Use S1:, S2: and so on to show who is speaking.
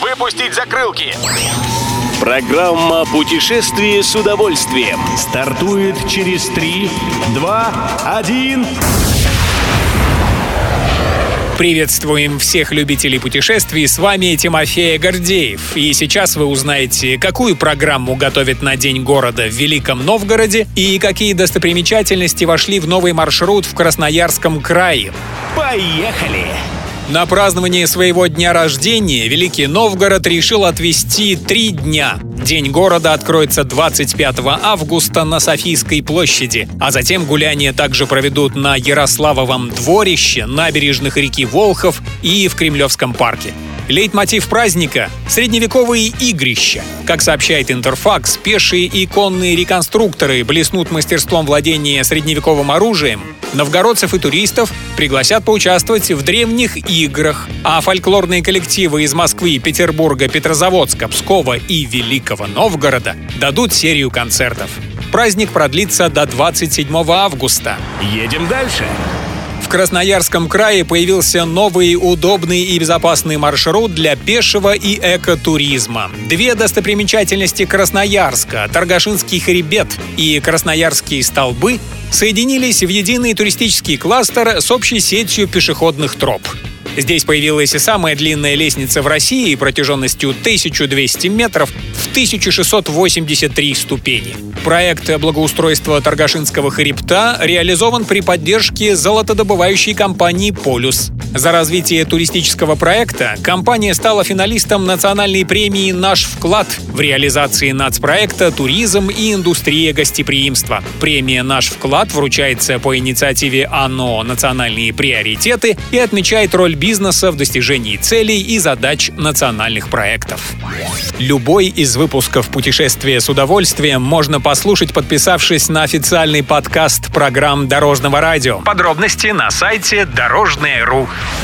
S1: Выпустить закрылки.
S2: Программа «Путешествие с удовольствием».
S3: Стартует через 3, 2, 1...
S4: Приветствуем всех любителей путешествий, с вами Тимофей Гордеев. И сейчас вы узнаете, какую программу готовит на День города в Великом Новгороде и какие достопримечательности вошли в новый маршрут в Красноярском крае.
S2: Поехали!
S4: На празднование своего дня рождения Великий Новгород решил отвести три дня. День города откроется 25 августа на Софийской площади, а затем гуляния также проведут на Ярославовом дворище, набережных реки Волхов и в Кремлевском парке. Лейтмотив праздника — средневековые игрища. Как сообщает Интерфакс, пешие и конные реконструкторы блеснут мастерством владения средневековым оружием. Новгородцев и туристов пригласят поучаствовать в древних играх, а фольклорные коллективы из Москвы, Петербурга, Петрозаводска, Пскова и Великого Новгорода дадут серию концертов. Праздник продлится до 27 августа.
S2: Едем дальше.
S4: Красноярском крае появился новый удобный и безопасный маршрут для пешего и экотуризма. Две достопримечательности Красноярска – Торгашинский хребет и Красноярские столбы – соединились в единый туристический кластер с общей сетью пешеходных троп. Здесь появилась и самая длинная лестница в России протяженностью 1200 метров в 1683 ступени. Проект благоустройства Торгашинского хребта реализован при поддержке золотодобывающей компании «Полюс». За развитие туристического проекта компания стала финалистом национальной премии «Наш вклад» в реализации нацпроекта «Туризм и индустрия гостеприимства». Премия «Наш вклад» вручается по инициативе ОНО «Национальные приоритеты» и отмечает роль бизнеса в достижении целей и задач национальных проектов. Любой из выпусков «Путешествия с удовольствием» можно послушать, подписавшись на официальный подкаст программ Дорожного радио. Подробности на сайте Дорожное.ру.